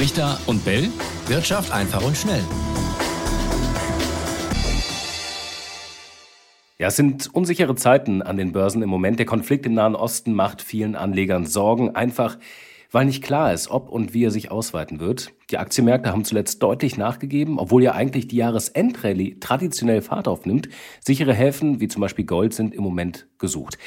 Richter und Bell. Wirtschaft einfach und schnell. Ja, es sind unsichere Zeiten an den Börsen im Moment. Der Konflikt im Nahen Osten macht vielen Anlegern Sorgen, einfach weil nicht klar ist, ob und wie er sich ausweiten wird. Die Aktienmärkte haben zuletzt deutlich nachgegeben, obwohl ja eigentlich die Jahresendrallye traditionell Fahrt aufnimmt. Sichere Häfen wie zum Beispiel Gold sind im Moment gesucht.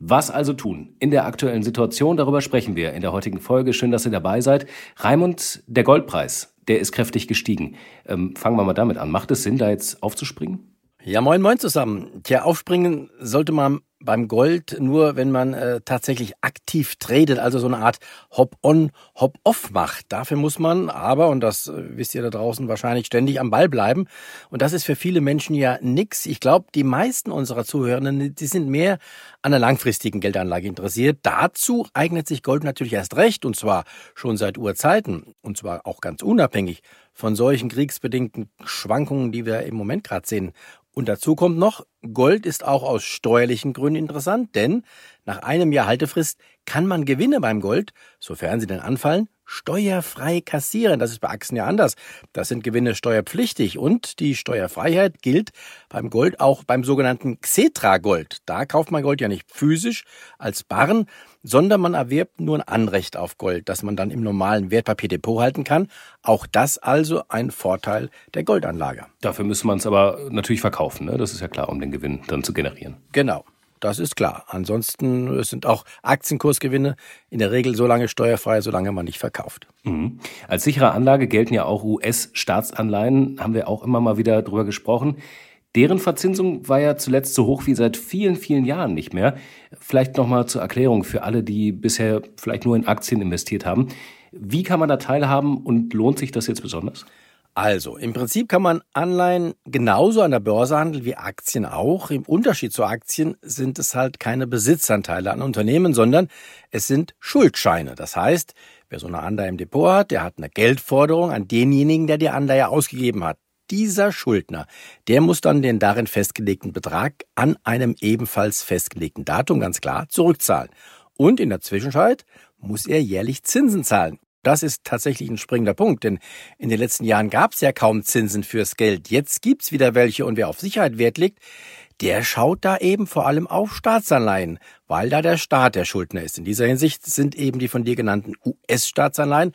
Was also tun in der aktuellen Situation? Darüber sprechen wir in der heutigen Folge. Schön, dass ihr dabei seid. Raimund, der Goldpreis, der ist kräftig gestiegen. Ähm, fangen wir mal damit an. Macht es Sinn, da jetzt aufzuspringen? Ja, moin, moin zusammen. Tja, aufspringen sollte man beim Gold nur, wenn man äh, tatsächlich aktiv tradet, also so eine Art Hop-on, Hop-off macht. Dafür muss man aber, und das äh, wisst ihr da draußen wahrscheinlich, ständig am Ball bleiben. Und das ist für viele Menschen ja nix. Ich glaube, die meisten unserer Zuhörenden, die sind mehr an einer langfristigen Geldanlage interessiert. Dazu eignet sich Gold natürlich erst recht, und zwar schon seit Urzeiten, und zwar auch ganz unabhängig von solchen kriegsbedingten Schwankungen, die wir im Moment gerade sehen. Und dazu kommt noch, Gold ist auch aus steuerlichen Gründen interessant, denn nach einem Jahr Haltefrist kann man Gewinne beim Gold, sofern sie denn anfallen, steuerfrei kassieren. Das ist bei Aktien ja anders. Das sind Gewinne steuerpflichtig und die Steuerfreiheit gilt beim Gold auch beim sogenannten Xetra-Gold. Da kauft man Gold ja nicht physisch als Barren, sondern man erwirbt nur ein Anrecht auf Gold, das man dann im normalen Wertpapierdepot halten kann. Auch das also ein Vorteil der Goldanlage. Dafür müsste man es aber natürlich verkaufen, ne? das ist ja klar, um den Gewinn dann zu generieren. Genau. Das ist klar. Ansonsten sind auch Aktienkursgewinne in der Regel so lange steuerfrei, solange man nicht verkauft. Mhm. Als sichere Anlage gelten ja auch US-Staatsanleihen, haben wir auch immer mal wieder drüber gesprochen. Deren Verzinsung war ja zuletzt so hoch wie seit vielen, vielen Jahren nicht mehr. Vielleicht nochmal zur Erklärung für alle, die bisher vielleicht nur in Aktien investiert haben. Wie kann man da teilhaben und lohnt sich das jetzt besonders? Also, im Prinzip kann man Anleihen genauso an der Börse handeln wie Aktien auch. Im Unterschied zu Aktien sind es halt keine Besitzanteile an Unternehmen, sondern es sind Schuldscheine. Das heißt, wer so eine Anleihe im Depot hat, der hat eine Geldforderung an denjenigen, der die Anleihe ausgegeben hat. Dieser Schuldner, der muss dann den darin festgelegten Betrag an einem ebenfalls festgelegten Datum ganz klar zurückzahlen. Und in der Zwischenzeit muss er jährlich Zinsen zahlen. Das ist tatsächlich ein springender Punkt, denn in den letzten Jahren gab es ja kaum Zinsen fürs Geld. Jetzt gibt's wieder welche und wer auf Sicherheit Wert legt, der schaut da eben vor allem auf Staatsanleihen, weil da der Staat der Schuldner ist. In dieser Hinsicht sind eben die von dir genannten US-Staatsanleihen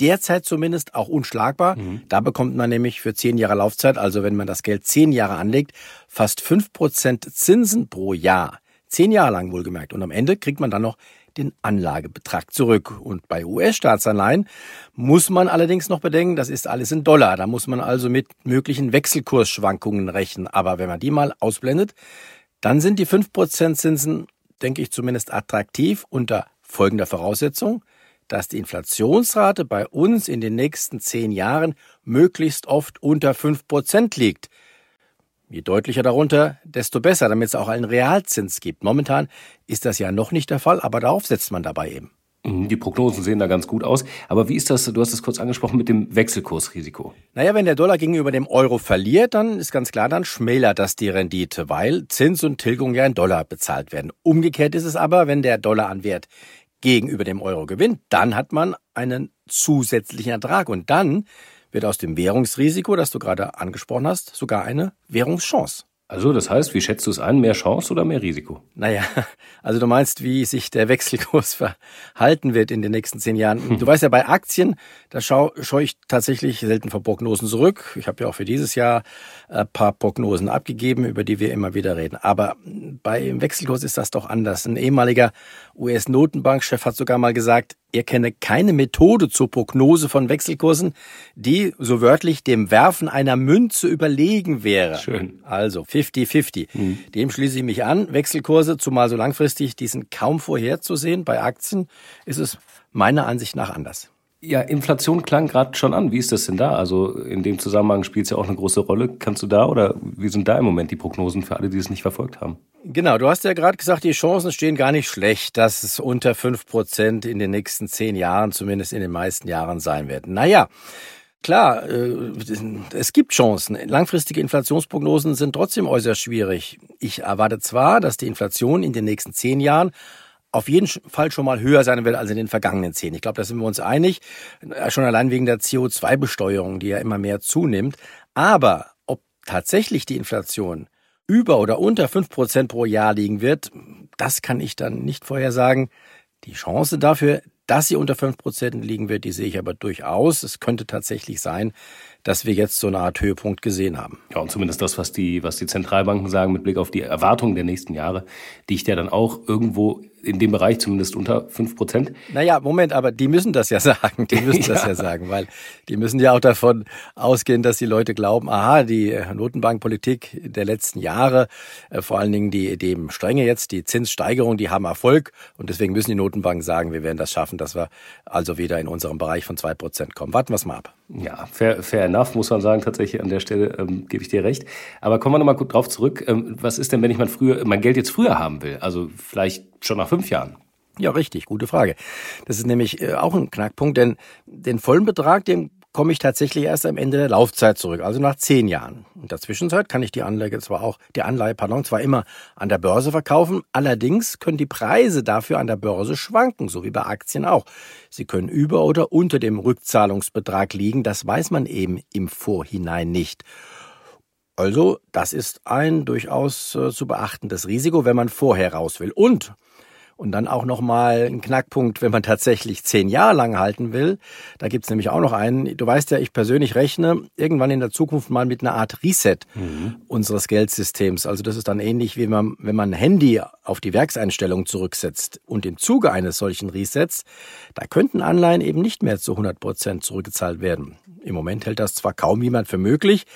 derzeit zumindest auch unschlagbar. Mhm. Da bekommt man nämlich für zehn Jahre Laufzeit, also wenn man das Geld zehn Jahre anlegt, fast fünf Prozent Zinsen pro Jahr. Zehn Jahre lang wohlgemerkt. Und am Ende kriegt man dann noch den Anlagebetrag zurück. Und bei US-Staatsanleihen muss man allerdings noch bedenken, das ist alles in Dollar. Da muss man also mit möglichen Wechselkursschwankungen rechnen. Aber wenn man die mal ausblendet, dann sind die 5% Zinsen, denke ich, zumindest attraktiv unter folgender Voraussetzung, dass die Inflationsrate bei uns in den nächsten zehn Jahren möglichst oft unter 5% liegt. Je deutlicher darunter, desto besser, damit es auch einen Realzins gibt. Momentan ist das ja noch nicht der Fall, aber darauf setzt man dabei eben. Mhm, die Prognosen sehen da ganz gut aus. Aber wie ist das, du hast es kurz angesprochen, mit dem Wechselkursrisiko? Naja, wenn der Dollar gegenüber dem Euro verliert, dann ist ganz klar, dann schmälert das die Rendite, weil Zins und Tilgung ja in Dollar bezahlt werden. Umgekehrt ist es aber, wenn der Dollar an Wert gegenüber dem Euro gewinnt, dann hat man einen zusätzlichen Ertrag und dann wird aus dem Währungsrisiko, das du gerade angesprochen hast, sogar eine Währungschance. Also das heißt, wie schätzt du es ein? Mehr Chance oder mehr Risiko? Naja, also du meinst, wie sich der Wechselkurs verhalten wird in den nächsten zehn Jahren. Du weißt ja, bei Aktien, da schaue schau ich tatsächlich selten vor Prognosen zurück. Ich habe ja auch für dieses Jahr ein paar Prognosen abgegeben, über die wir immer wieder reden. Aber beim Wechselkurs ist das doch anders. Ein ehemaliger US-Notenbankchef hat sogar mal gesagt, er kenne keine Methode zur Prognose von Wechselkursen, die so wörtlich dem Werfen einer Münze überlegen wäre. Schön. Also 50-50. Mhm. Dem schließe ich mich an. Wechselkurse, zumal so langfristig, die sind kaum vorherzusehen. Bei Aktien ist es meiner Ansicht nach anders. Ja, Inflation klang gerade schon an. Wie ist das denn da? Also in dem Zusammenhang spielt es ja auch eine große Rolle. Kannst du da oder wie sind da im Moment die Prognosen für alle, die es nicht verfolgt haben? Genau, du hast ja gerade gesagt, die Chancen stehen gar nicht schlecht, dass es unter fünf Prozent in den nächsten zehn Jahren, zumindest in den meisten Jahren sein wird. Naja, Klar, äh, es gibt Chancen. Langfristige Inflationsprognosen sind trotzdem äußerst schwierig. Ich erwarte zwar, dass die Inflation in den nächsten zehn Jahren auf jeden Fall schon mal höher sein wird als in den vergangenen zehn. Ich glaube, da sind wir uns einig, äh, schon allein wegen der CO2-Besteuerung, die ja immer mehr zunimmt. Aber ob tatsächlich die Inflation über oder unter fünf Prozent pro Jahr liegen wird, das kann ich dann nicht vorhersagen. Die Chance dafür, dass sie unter fünf Prozent liegen wird, die sehe ich aber durchaus. Es könnte tatsächlich sein, dass wir jetzt so eine Art Höhepunkt gesehen haben. Ja, und zumindest das, was die, was die Zentralbanken sagen mit Blick auf die Erwartungen der nächsten Jahre, liegt ja dann auch irgendwo in dem Bereich zumindest unter fünf Prozent. Naja, Moment, aber die müssen das ja sagen. Die müssen ja. das ja sagen, weil die müssen ja auch davon ausgehen, dass die Leute glauben, aha, die Notenbankpolitik der letzten Jahre, äh, vor allen Dingen die, die Strenge jetzt, die Zinssteigerung, die haben Erfolg und deswegen müssen die Notenbanken sagen, wir werden das schaffen, dass wir also wieder in unserem Bereich von zwei Prozent kommen. Warten wir es mal ab. Ja, fair, fair enough, muss man sagen, tatsächlich an der Stelle ähm, gebe ich dir recht. Aber kommen wir nochmal gut drauf zurück. Ähm, was ist denn, wenn ich mein, früher, mein Geld jetzt früher haben will? Also vielleicht schon nach fünf Jahren? Ja, richtig, gute Frage. Das ist nämlich äh, auch ein Knackpunkt, denn den vollen Betrag, den komme ich tatsächlich erst am Ende der Laufzeit zurück, also nach zehn Jahren. In der Zwischenzeit kann ich die Anlage zwar auch, die Anleihe, pardon, zwar immer an der Börse verkaufen, allerdings können die Preise dafür an der Börse schwanken, so wie bei Aktien auch. Sie können über oder unter dem Rückzahlungsbetrag liegen, das weiß man eben im Vorhinein nicht. Also, das ist ein durchaus äh, zu beachtendes Risiko, wenn man vorher raus will. Und und dann auch nochmal ein Knackpunkt, wenn man tatsächlich zehn Jahre lang halten will. Da gibt's nämlich auch noch einen. Du weißt ja, ich persönlich rechne irgendwann in der Zukunft mal mit einer Art Reset mhm. unseres Geldsystems. Also das ist dann ähnlich wie man, wenn man ein Handy auf die Werkseinstellung zurücksetzt. Und im Zuge eines solchen Resets, da könnten Anleihen eben nicht mehr zu 100 Prozent zurückgezahlt werden. Im Moment hält das zwar kaum jemand für möglich,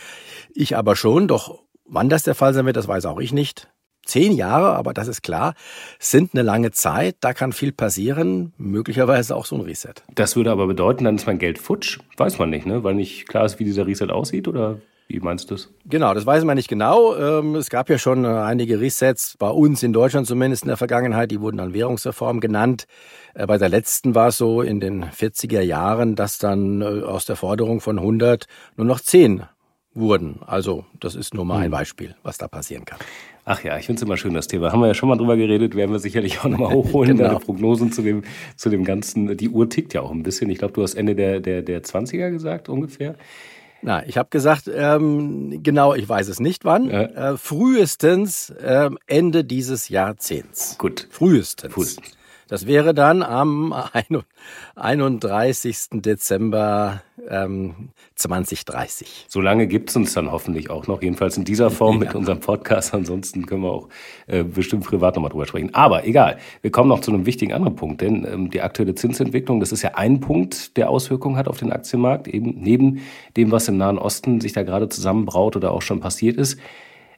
ich aber schon, doch wann das der Fall sein wird, das weiß auch ich nicht. Zehn Jahre, aber das ist klar, sind eine lange Zeit. Da kann viel passieren, möglicherweise auch so ein Reset. Das würde aber bedeuten, dann ist mein Geld futsch. Weiß man nicht, ne? weil nicht klar ist, wie dieser Reset aussieht oder wie meinst du das? Genau, das weiß man nicht genau. Ähm, es gab ja schon äh, einige Resets, bei uns in Deutschland zumindest in der Vergangenheit, die wurden dann Währungsreform genannt. Äh, bei der letzten war es so in den 40er Jahren, dass dann äh, aus der Forderung von 100 nur noch 10 wurden. Also das ist nur mal ein hm. Beispiel, was da passieren kann. Ach ja, ich finde es immer schön, das Thema. Haben wir ja schon mal drüber geredet, werden wir sicherlich auch nochmal hochholen, genau. deine Prognosen zu dem, zu dem Ganzen. Die Uhr tickt ja auch ein bisschen. Ich glaube, du hast Ende der, der, der 20er gesagt, ungefähr. Na, ich habe gesagt, ähm, genau, ich weiß es nicht wann. Ja. Äh, frühestens ähm, Ende dieses Jahrzehnts. Gut. Frühestens. Frühestens. Das wäre dann am 31. Dezember ähm, 2030. So lange gibt es uns dann hoffentlich auch noch, jedenfalls in dieser Form mit unserem Podcast. Ansonsten können wir auch äh, bestimmt privat nochmal drüber sprechen. Aber egal, wir kommen noch zu einem wichtigen anderen Punkt, denn ähm, die aktuelle Zinsentwicklung, das ist ja ein Punkt, der Auswirkungen hat auf den Aktienmarkt, eben neben dem, was im Nahen Osten sich da gerade zusammenbraut oder auch schon passiert ist.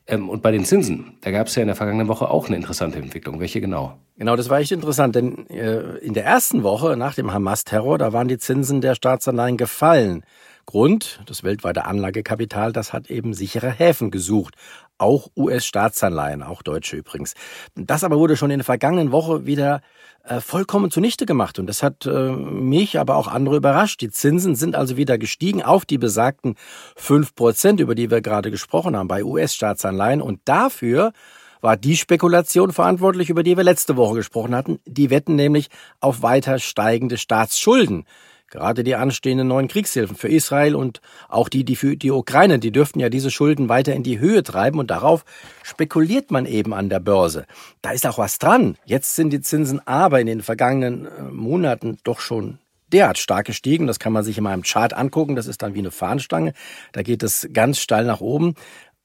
Ähm, und bei den Zinsen, da gab es ja in der vergangenen Woche auch eine interessante Entwicklung. Welche genau? Genau, das war echt interessant, denn äh, in der ersten Woche nach dem Hamas-Terror, da waren die Zinsen der Staatsanleihen gefallen. Grund, das weltweite Anlagekapital, das hat eben sichere Häfen gesucht. Auch US-Staatsanleihen, auch deutsche übrigens. Das aber wurde schon in der vergangenen Woche wieder äh, vollkommen zunichte gemacht. Und das hat äh, mich, aber auch andere überrascht. Die Zinsen sind also wieder gestiegen auf die besagten fünf Prozent, über die wir gerade gesprochen haben, bei US-Staatsanleihen. Und dafür war die Spekulation verantwortlich, über die wir letzte Woche gesprochen hatten. Die wetten nämlich auf weiter steigende Staatsschulden. Gerade die anstehenden neuen Kriegshilfen für Israel und auch die, die für die Ukraine, die dürften ja diese Schulden weiter in die Höhe treiben und darauf spekuliert man eben an der Börse. Da ist auch was dran. Jetzt sind die Zinsen aber in den vergangenen äh, Monaten doch schon derart stark gestiegen. Das kann man sich in meinem Chart angucken. Das ist dann wie eine Fahnenstange. Da geht es ganz steil nach oben.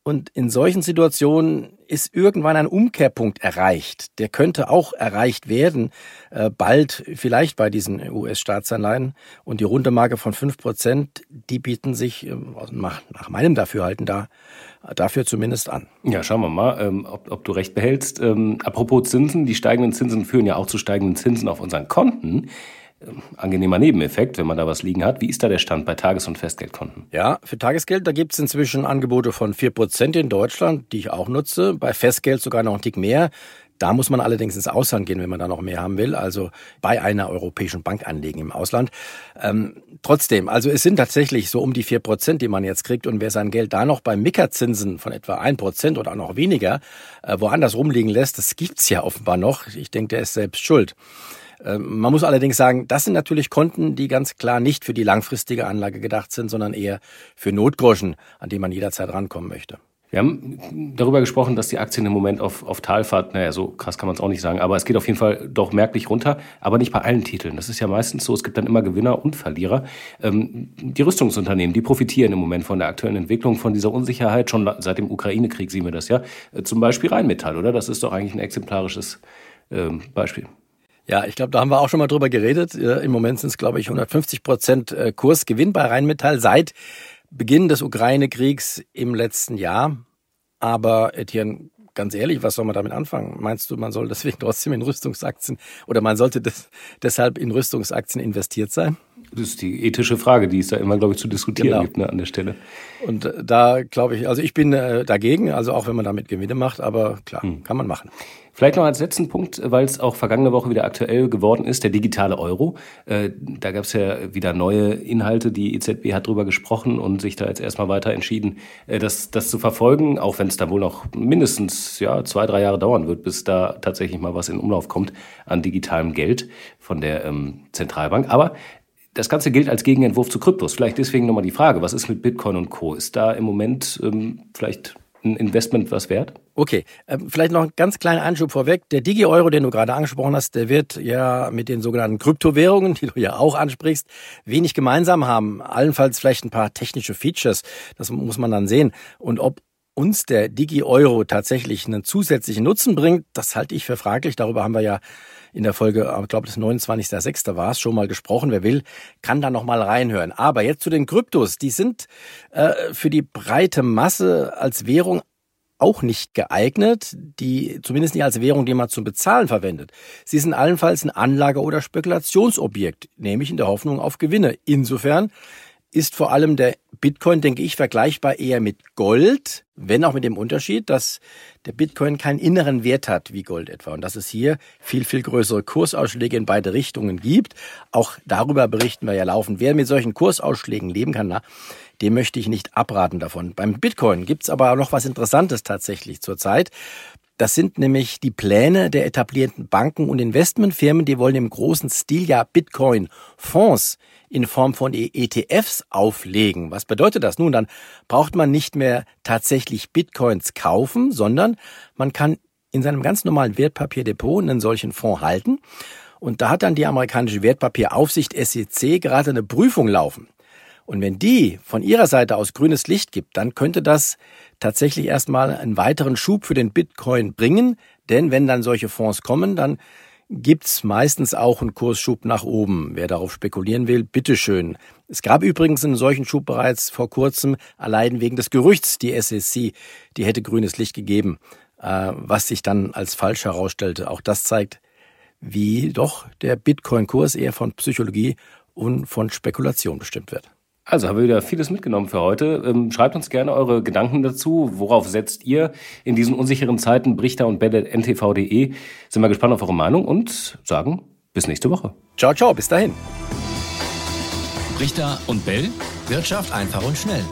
Und in solchen Situationen ist irgendwann ein Umkehrpunkt erreicht. Der könnte auch erreicht werden, äh, bald vielleicht bei diesen US-Staatsanleihen. Und die runde Marke von fünf Prozent, die bieten sich äh, nach, nach meinem Dafürhalten da dafür zumindest an. Ja, schauen wir mal, ähm, ob, ob, du recht behältst. Ähm, apropos Zinsen, die steigenden Zinsen führen ja auch zu steigenden Zinsen auf unseren Konten. Ähm, angenehmer Nebeneffekt, wenn man da was liegen hat. Wie ist da der Stand bei Tages- und Festgeldkonten? Ja, für Tagesgeld, da gibt es inzwischen Angebote von 4% in Deutschland, die ich auch nutze. Bei Festgeld sogar noch ein Tick mehr. Da muss man allerdings ins Ausland gehen, wenn man da noch mehr haben will, also bei einer europäischen Bank anlegen im Ausland. Ähm, trotzdem, also es sind tatsächlich so um die vier Prozent, die man jetzt kriegt. Und wer sein Geld da noch bei Mickerzinsen von etwa ein Prozent oder auch noch weniger äh, woanders rumliegen lässt, das gibt's ja offenbar noch. Ich denke, der ist selbst schuld. Ähm, man muss allerdings sagen, das sind natürlich Konten, die ganz klar nicht für die langfristige Anlage gedacht sind, sondern eher für Notgroschen, an die man jederzeit rankommen möchte. Wir haben darüber gesprochen, dass die Aktien im Moment auf, auf Talfahrt, naja, so krass kann man es auch nicht sagen, aber es geht auf jeden Fall doch merklich runter, aber nicht bei allen Titeln. Das ist ja meistens so, es gibt dann immer Gewinner und Verlierer. Ähm, die Rüstungsunternehmen, die profitieren im Moment von der aktuellen Entwicklung, von dieser Unsicherheit, schon seit dem Ukraine-Krieg sehen wir das ja. Äh, zum Beispiel Rheinmetall, oder? Das ist doch eigentlich ein exemplarisches ähm, Beispiel. Ja, ich glaube, da haben wir auch schon mal drüber geredet. Im Moment sind es, glaube ich, 150 Prozent äh, Kursgewinn bei Rheinmetall seit Beginn des Ukraine-Kriegs im letzten Jahr. Aber Etienne, ganz ehrlich, was soll man damit anfangen? Meinst du, man soll deswegen trotzdem in Rüstungsaktien oder man sollte das, deshalb in Rüstungsaktien investiert sein? Das ist die ethische Frage, die es da immer, glaube ich, zu diskutieren genau. gibt ne, an der Stelle. Und äh, da glaube ich, also ich bin äh, dagegen, also auch wenn man damit Gewinne macht, aber klar, hm. kann man machen. Vielleicht noch als letzten Punkt, weil es auch vergangene Woche wieder aktuell geworden ist, der digitale Euro. Äh, da gab es ja wieder neue Inhalte. Die EZB hat darüber gesprochen und sich da jetzt erstmal weiter entschieden, äh, das, das zu verfolgen, auch wenn es da wohl noch mindestens ja, zwei, drei Jahre dauern wird, bis da tatsächlich mal was in Umlauf kommt an digitalem Geld von der ähm, Zentralbank. Aber das Ganze gilt als Gegenentwurf zu Kryptos. Vielleicht deswegen nochmal die Frage, was ist mit Bitcoin und Co? Ist da im Moment ähm, vielleicht ein Investment was wert? Okay, ähm, vielleicht noch einen ganz kleinen Einschub vorweg. Der Digi-Euro, den du gerade angesprochen hast, der wird ja mit den sogenannten Kryptowährungen, die du ja auch ansprichst, wenig gemeinsam haben. Allenfalls vielleicht ein paar technische Features. Das muss man dann sehen. Und ob uns der Digi-Euro tatsächlich einen zusätzlichen Nutzen bringt, das halte ich für fraglich. Darüber haben wir ja in der Folge, ich glaube, das 29.06. war es, schon mal gesprochen. Wer will, kann da noch mal reinhören. Aber jetzt zu den Kryptos. Die sind äh, für die breite Masse als Währung auch nicht geeignet, die zumindest nicht als Währung, die man zum Bezahlen verwendet. Sie sind allenfalls ein Anlage- oder Spekulationsobjekt, nämlich in der Hoffnung auf Gewinne. Insofern ist vor allem der Bitcoin, denke ich, vergleichbar eher mit Gold, wenn auch mit dem Unterschied, dass der Bitcoin keinen inneren Wert hat wie Gold etwa und dass es hier viel, viel größere Kursausschläge in beide Richtungen gibt. Auch darüber berichten wir ja laufend. Wer mit solchen Kursausschlägen leben kann, na, dem möchte ich nicht abraten davon. Beim Bitcoin gibt's aber noch was Interessantes tatsächlich zurzeit. Das sind nämlich die Pläne der etablierten Banken und Investmentfirmen, die wollen im großen Stil ja Bitcoin-Fonds in Form von ETFs auflegen. Was bedeutet das? Nun, dann braucht man nicht mehr tatsächlich Bitcoins kaufen, sondern man kann in seinem ganz normalen Wertpapierdepot einen solchen Fonds halten. Und da hat dann die amerikanische Wertpapieraufsicht SEC gerade eine Prüfung laufen. Und wenn die von ihrer Seite aus grünes Licht gibt, dann könnte das tatsächlich erstmal einen weiteren Schub für den Bitcoin bringen. Denn wenn dann solche Fonds kommen, dann gibt's meistens auch einen Kursschub nach oben. Wer darauf spekulieren will, bitteschön. Es gab übrigens einen solchen Schub bereits vor kurzem, allein wegen des Gerüchts, die SEC, die hätte grünes Licht gegeben, äh, was sich dann als falsch herausstellte. Auch das zeigt, wie doch der Bitcoin-Kurs eher von Psychologie und von Spekulation bestimmt wird. Also haben wir wieder vieles mitgenommen für heute. Ähm, schreibt uns gerne eure Gedanken dazu. Worauf setzt ihr in diesen unsicheren Zeiten? Brichter und Bell ntv.de. Sind wir gespannt auf eure Meinung und sagen bis nächste Woche. Ciao, ciao, bis dahin. Brichter und Bell. Wirtschaft einfach und schnell.